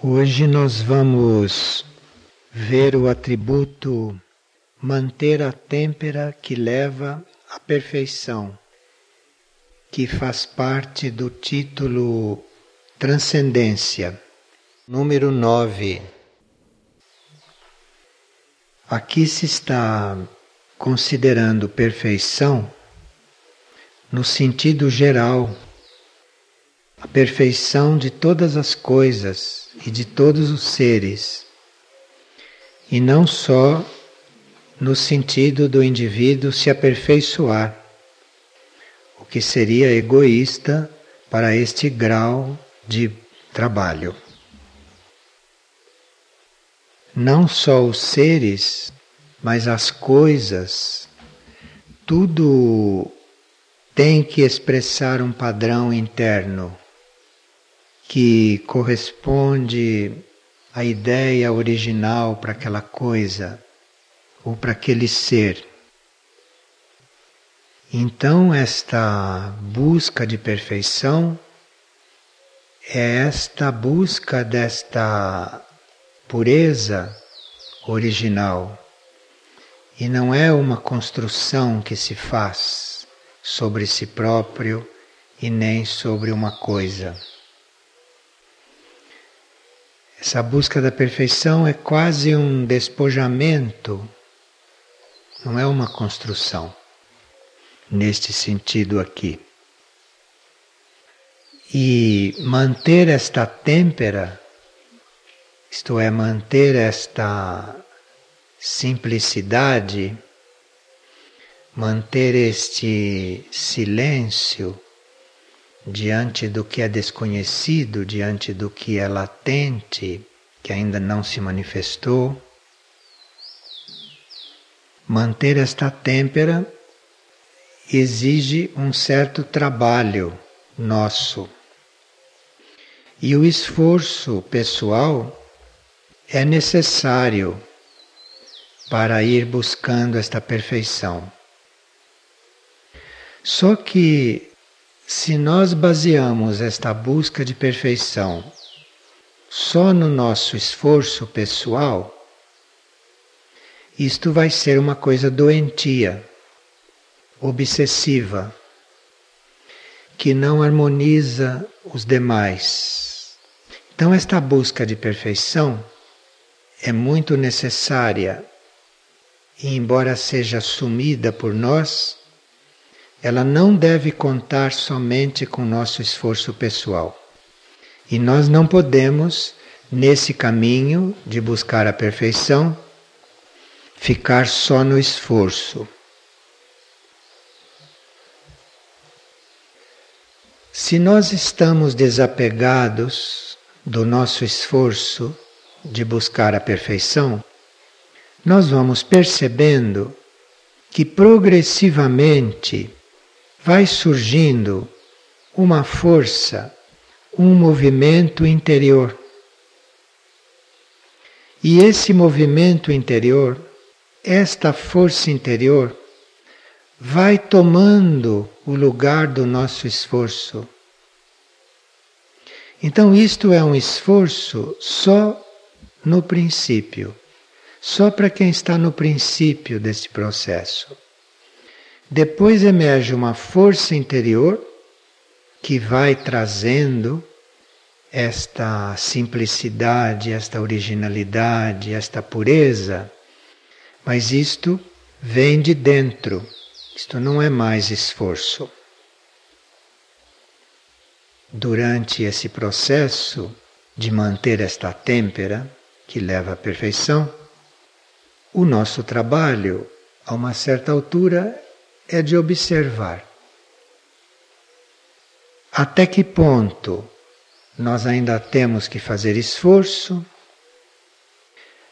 Hoje nós vamos ver o atributo manter a têmpera que leva à perfeição, que faz parte do título Transcendência, número 9. Aqui se está considerando perfeição no sentido geral a perfeição de todas as coisas e de todos os seres, e não só no sentido do indivíduo se aperfeiçoar, o que seria egoísta para este grau de trabalho. Não só os seres, mas as coisas, tudo tem que expressar um padrão interno que corresponde à ideia original para aquela coisa ou para aquele ser. Então, esta busca de perfeição é esta busca desta pureza original e não é uma construção que se faz sobre si próprio e nem sobre uma coisa. Essa busca da perfeição é quase um despojamento, não é uma construção, neste sentido aqui. E manter esta têmpera, isto é, manter esta simplicidade, manter este silêncio, diante do que é desconhecido, diante do que é latente, que ainda não se manifestou. Manter esta têmpera exige um certo trabalho nosso. E o esforço pessoal é necessário para ir buscando esta perfeição. Só que se nós baseamos esta busca de perfeição só no nosso esforço pessoal, isto vai ser uma coisa doentia, obsessiva, que não harmoniza os demais. Então, esta busca de perfeição é muito necessária e, embora seja assumida por nós, ela não deve contar somente com nosso esforço pessoal. E nós não podemos, nesse caminho de buscar a perfeição, ficar só no esforço. Se nós estamos desapegados do nosso esforço de buscar a perfeição, nós vamos percebendo que progressivamente vai surgindo uma força, um movimento interior. E esse movimento interior, esta força interior, vai tomando o lugar do nosso esforço. Então, isto é um esforço só no princípio, só para quem está no princípio desse processo. Depois emerge uma força interior que vai trazendo esta simplicidade, esta originalidade, esta pureza, mas isto vem de dentro, isto não é mais esforço. Durante esse processo de manter esta têmpera, que leva à perfeição, o nosso trabalho, a uma certa altura, é de observar. Até que ponto nós ainda temos que fazer esforço,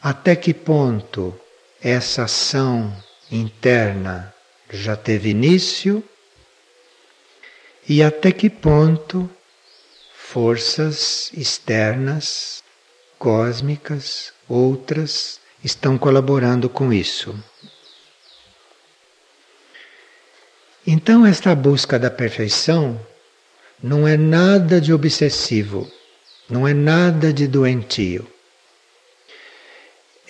até que ponto essa ação interna já teve início? E até que ponto forças externas, cósmicas, outras, estão colaborando com isso. Então, esta busca da perfeição não é nada de obsessivo, Não é nada de doentio.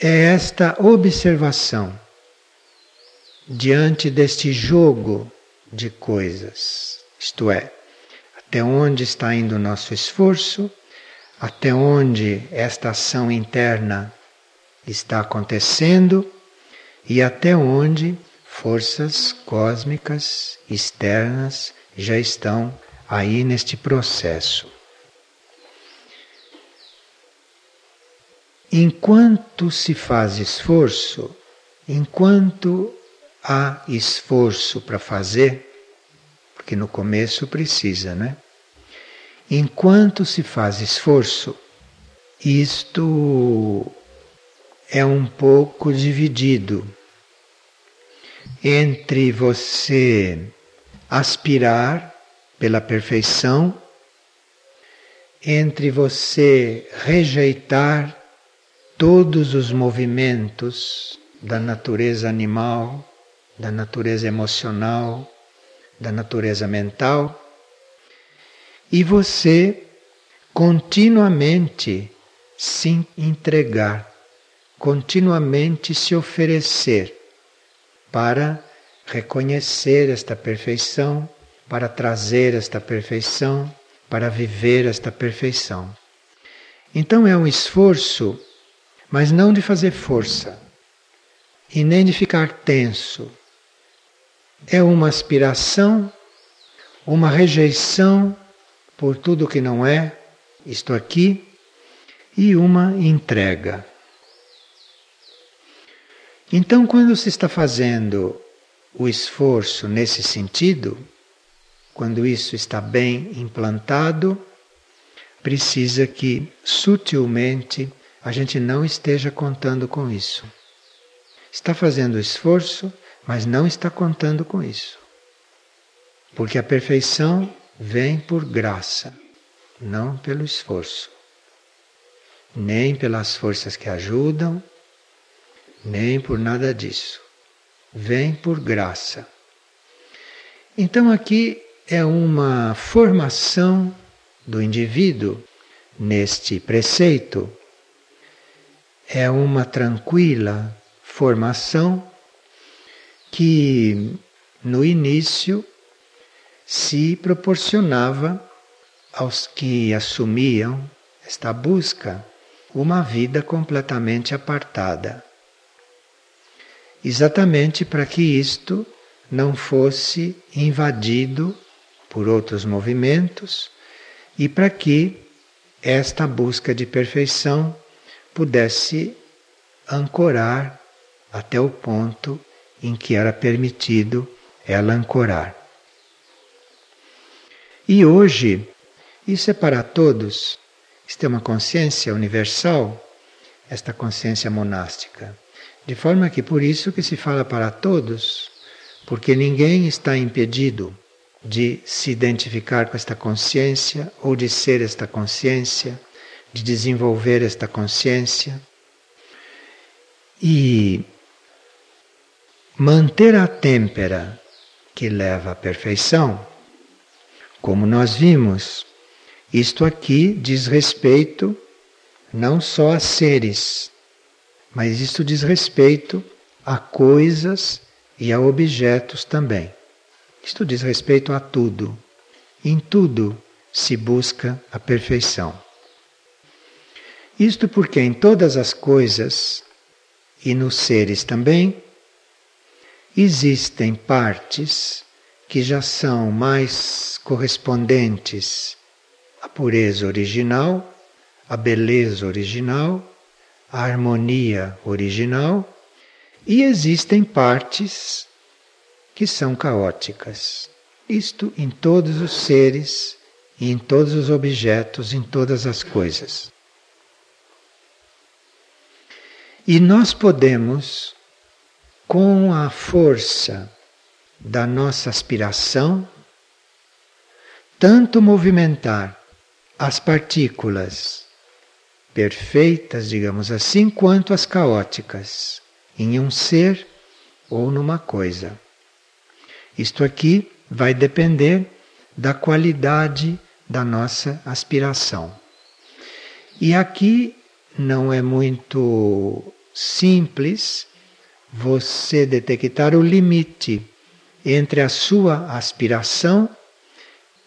É esta observação diante deste jogo de coisas, isto é, até onde está indo o nosso esforço, até onde esta ação interna está acontecendo e até onde forças cósmicas externas já estão aí neste processo. Enquanto se faz esforço, enquanto há esforço para fazer, porque no começo precisa, né? Enquanto se faz esforço, isto é um pouco dividido entre você aspirar pela perfeição, entre você rejeitar todos os movimentos da natureza animal, da natureza emocional, da natureza mental, e você continuamente se entregar, continuamente se oferecer para reconhecer esta perfeição, para trazer esta perfeição, para viver esta perfeição. Então é um esforço, mas não de fazer força e nem de ficar tenso. É uma aspiração, uma rejeição por tudo que não é, isto aqui, e uma entrega. Então, quando se está fazendo o esforço nesse sentido, quando isso está bem implantado, precisa que sutilmente a gente não esteja contando com isso. Está fazendo esforço, mas não está contando com isso. Porque a perfeição vem por graça, não pelo esforço, nem pelas forças que ajudam, nem por nada disso. Vem por graça. Então aqui é uma formação do indivíduo neste preceito, é uma tranquila formação que no início se proporcionava aos que assumiam esta busca uma vida completamente apartada exatamente para que isto não fosse invadido por outros movimentos e para que esta busca de perfeição pudesse ancorar até o ponto em que era permitido ela ancorar. E hoje, isso é para todos, isto é uma consciência universal, esta consciência monástica. De forma que por isso que se fala para todos, porque ninguém está impedido de se identificar com esta consciência ou de ser esta consciência, de desenvolver esta consciência. E manter a têmpera que leva à perfeição, como nós vimos, isto aqui diz respeito não só a seres, mas isso diz respeito a coisas e a objetos também. Isto diz respeito a tudo. Em tudo se busca a perfeição. Isto porque em todas as coisas e nos seres também existem partes que já são mais correspondentes à pureza original, à beleza original a harmonia original e existem partes que são caóticas. Isto em todos os seres em todos os objetos, em todas as coisas. E nós podemos, com a força da nossa aspiração, tanto movimentar as partículas perfeitas, digamos assim, quanto as caóticas, em um ser ou numa coisa. Isto aqui vai depender da qualidade da nossa aspiração. E aqui não é muito simples você detectar o limite entre a sua aspiração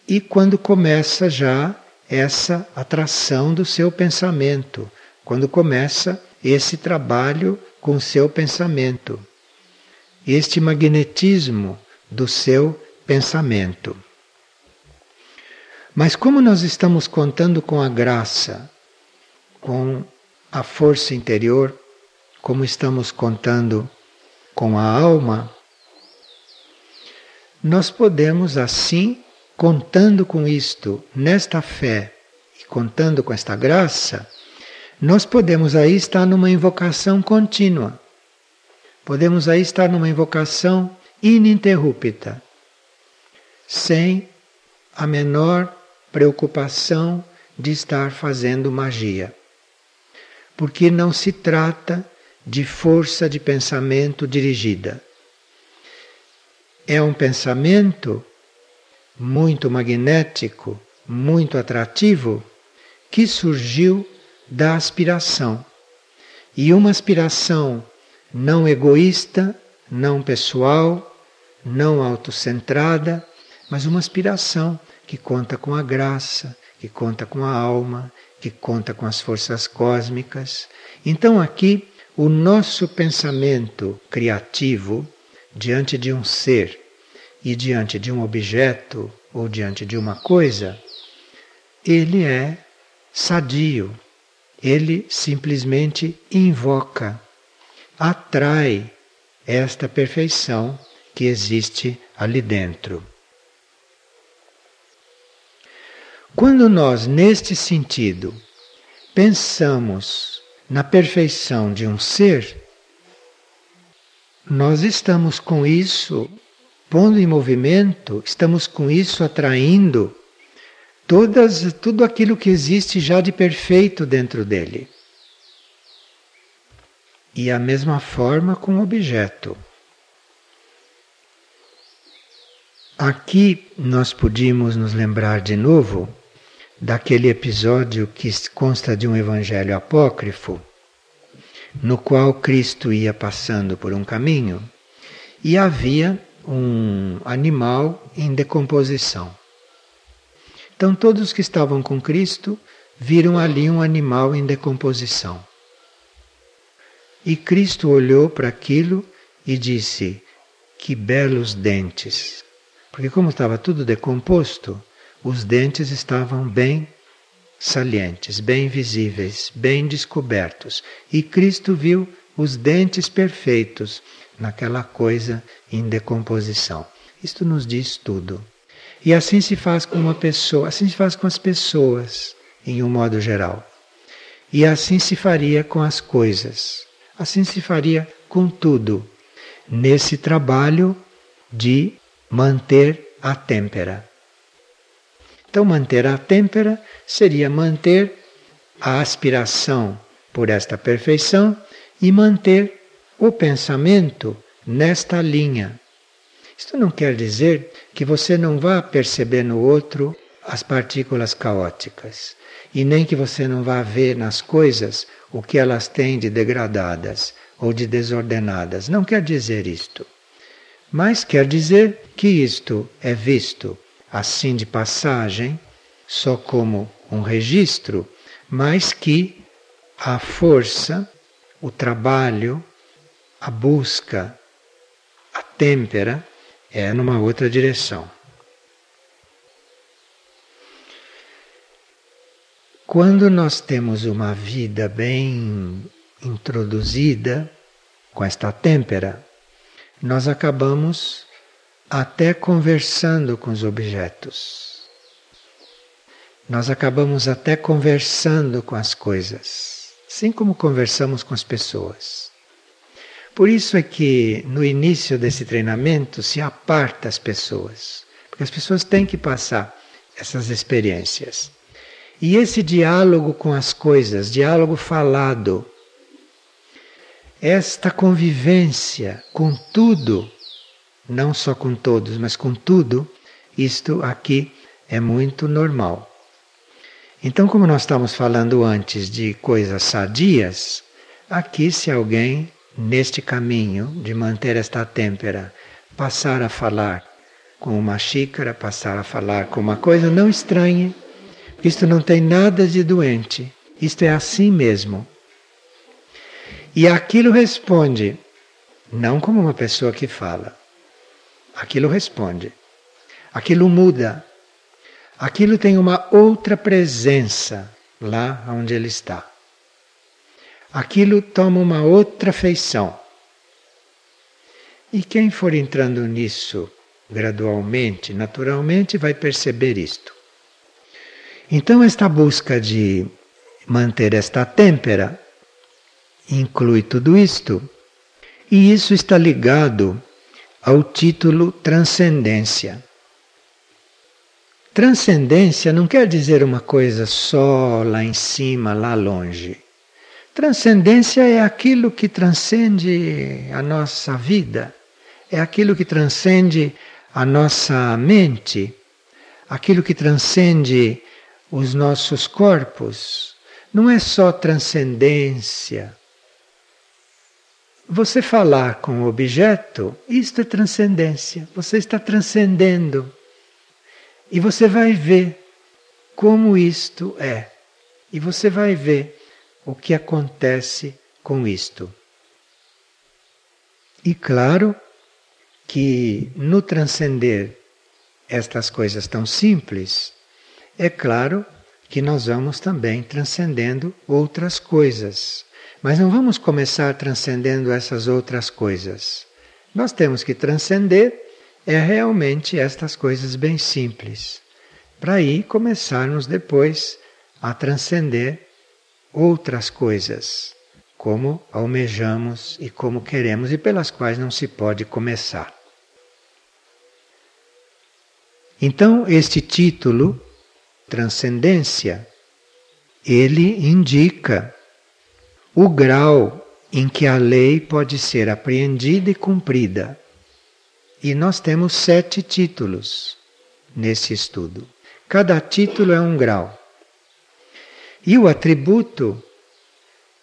e quando começa já essa atração do seu pensamento, quando começa esse trabalho com o seu pensamento, este magnetismo do seu pensamento. Mas como nós estamos contando com a graça, com a força interior, como estamos contando com a alma, nós podemos assim, contando com isto, nesta fé e contando com esta graça, nós podemos aí estar numa invocação contínua. Podemos aí estar numa invocação ininterrupta, sem a menor preocupação de estar fazendo magia. Porque não se trata de força de pensamento dirigida. É um pensamento muito magnético, muito atrativo, que surgiu da aspiração. E uma aspiração não egoísta, não pessoal, não autocentrada, mas uma aspiração que conta com a graça, que conta com a alma, que conta com as forças cósmicas. Então aqui o nosso pensamento criativo diante de um ser e diante de um objeto ou diante de uma coisa, ele é sadio, ele simplesmente invoca, atrai esta perfeição que existe ali dentro. Quando nós, neste sentido, pensamos na perfeição de um ser, nós estamos com isso pondo em movimento, estamos com isso atraindo todas, tudo aquilo que existe já de perfeito dentro dele. E a mesma forma com o objeto. Aqui nós podíamos nos lembrar de novo daquele episódio que consta de um evangelho apócrifo, no qual Cristo ia passando por um caminho e havia um animal em decomposição. Então, todos que estavam com Cristo viram ali um animal em decomposição. E Cristo olhou para aquilo e disse: Que belos dentes! Porque, como estava tudo decomposto, os dentes estavam bem salientes, bem visíveis, bem descobertos. E Cristo viu os dentes perfeitos naquela coisa em decomposição. Isto nos diz tudo. E assim se faz com uma pessoa, assim se faz com as pessoas, em um modo geral. E assim se faria com as coisas. Assim se faria com tudo, nesse trabalho de manter a têmpera. Então, manter a têmpera seria manter a aspiração por esta perfeição e manter o pensamento nesta linha. Isto não quer dizer que você não vá perceber no outro as partículas caóticas e nem que você não vá ver nas coisas o que elas têm de degradadas ou de desordenadas. Não quer dizer isto. Mas quer dizer que isto é visto assim de passagem, só como um registro, mas que a força, o trabalho, a busca, a têmpera é numa outra direção. Quando nós temos uma vida bem introduzida com esta têmpera, nós acabamos até conversando com os objetos. Nós acabamos até conversando com as coisas, assim como conversamos com as pessoas. Por isso é que no início desse treinamento se aparta as pessoas, porque as pessoas têm que passar essas experiências. E esse diálogo com as coisas, diálogo falado, esta convivência com tudo não só com todos, mas com tudo, isto aqui é muito normal. Então, como nós estamos falando antes de coisas sadias, aqui se alguém neste caminho de manter esta têmpera passar a falar com uma xícara, passar a falar com uma coisa, não estranhe. Isto não tem nada de doente. Isto é assim mesmo. E aquilo responde, não como uma pessoa que fala. Aquilo responde. Aquilo muda. Aquilo tem uma outra presença lá onde ele está. Aquilo toma uma outra feição. E quem for entrando nisso gradualmente, naturalmente, vai perceber isto. Então, esta busca de manter esta têmpera inclui tudo isto, e isso está ligado ao título transcendência. Transcendência não quer dizer uma coisa só lá em cima, lá longe. Transcendência é aquilo que transcende a nossa vida, é aquilo que transcende a nossa mente, aquilo que transcende os nossos corpos. Não é só transcendência. Você falar com o objeto, isto é transcendência. Você está transcendendo. E você vai ver como isto é. E você vai ver o que acontece com isto. E claro que no transcender estas coisas tão simples, é claro que nós vamos também transcendendo outras coisas. Mas não vamos começar transcendendo essas outras coisas. Nós temos que transcender é realmente estas coisas bem simples, para aí começarmos depois a transcender outras coisas, como almejamos e como queremos e pelas quais não se pode começar. Então, este título, Transcendência, ele indica o grau em que a lei pode ser apreendida e cumprida. E nós temos sete títulos nesse estudo. Cada título é um grau. E o atributo,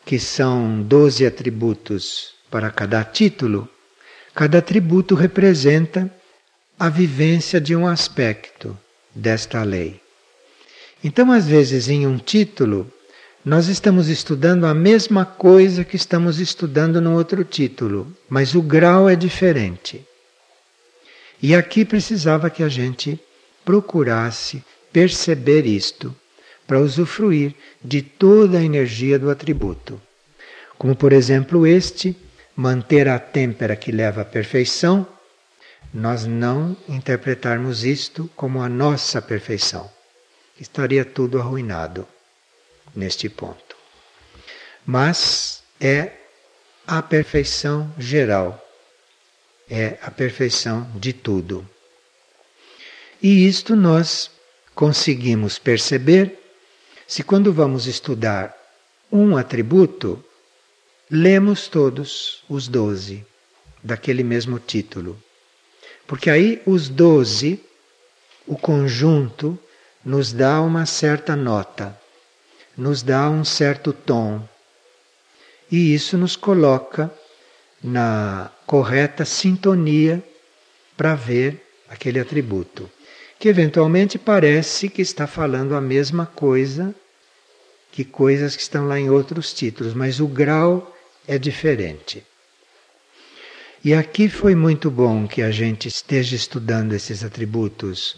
que são doze atributos para cada título, cada atributo representa a vivência de um aspecto desta lei. Então, às vezes, em um título, nós estamos estudando a mesma coisa que estamos estudando no outro título, mas o grau é diferente. E aqui precisava que a gente procurasse perceber isto para usufruir de toda a energia do atributo. Como, por exemplo, este, manter a têmpera que leva à perfeição nós não interpretarmos isto como a nossa perfeição. Estaria tudo arruinado neste ponto. Mas é a perfeição geral, é a perfeição de tudo. E isto nós conseguimos perceber se, quando vamos estudar um atributo, lemos todos os doze daquele mesmo título. Porque aí os doze, o conjunto, nos dá uma certa nota, nos dá um certo tom. E isso nos coloca na correta sintonia para ver aquele atributo, que eventualmente parece que está falando a mesma coisa que coisas que estão lá em outros títulos, mas o grau é diferente. E aqui foi muito bom que a gente esteja estudando esses atributos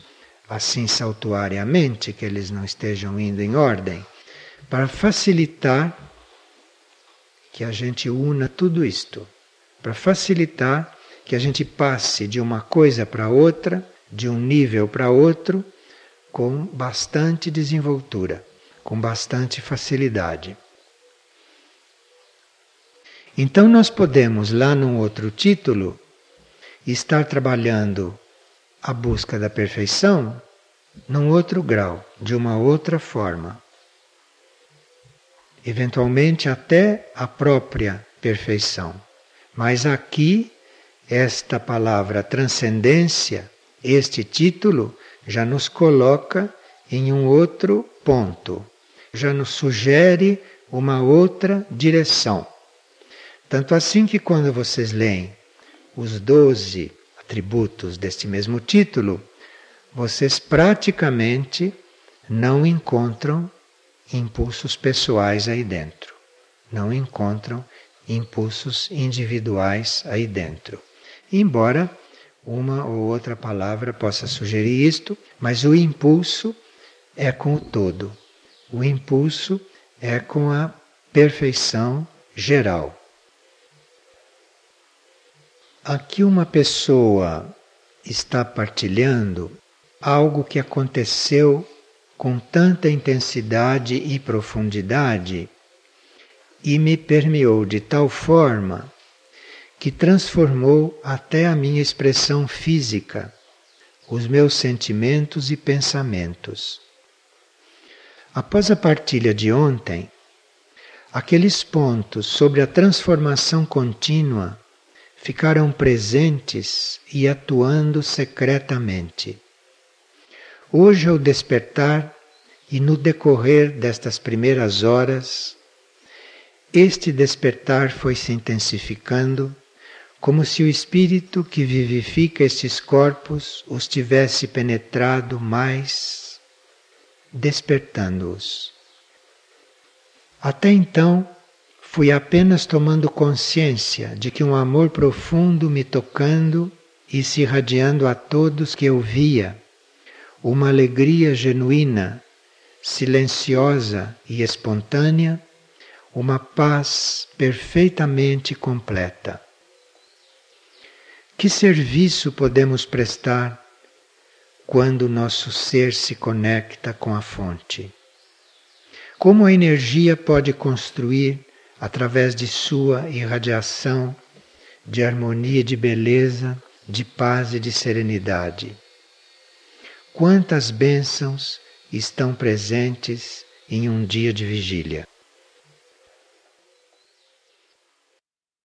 assim saltuariamente, que eles não estejam indo em ordem, para facilitar que a gente una tudo isto, para facilitar que a gente passe de uma coisa para outra, de um nível para outro, com bastante desenvoltura, com bastante facilidade. Então nós podemos, lá num outro título, estar trabalhando a busca da perfeição num outro grau, de uma outra forma. Eventualmente até a própria perfeição. Mas aqui, esta palavra transcendência, este título, já nos coloca em um outro ponto, já nos sugere uma outra direção. Tanto assim que quando vocês leem os doze atributos deste mesmo título, vocês praticamente não encontram impulsos pessoais aí dentro. Não encontram impulsos individuais aí dentro. Embora uma ou outra palavra possa sugerir isto, mas o impulso é com o todo. O impulso é com a perfeição geral. Aqui uma pessoa está partilhando algo que aconteceu com tanta intensidade e profundidade e me permeou de tal forma que transformou até a minha expressão física, os meus sentimentos e pensamentos. Após a partilha de ontem, aqueles pontos sobre a transformação contínua ficaram presentes e atuando secretamente. Hoje, ao despertar e no decorrer destas primeiras horas, este despertar foi se intensificando, como se o espírito que vivifica estes corpos os tivesse penetrado mais, despertando-os. Até então, fui apenas tomando consciência de que um amor profundo me tocando e se irradiando a todos que eu via, uma alegria genuína, silenciosa e espontânea, uma paz perfeitamente completa. Que serviço podemos prestar quando nosso ser se conecta com a fonte? Como a energia pode construir através de sua irradiação de harmonia, de beleza, de paz e de serenidade. Quantas bênçãos estão presentes em um dia de vigília.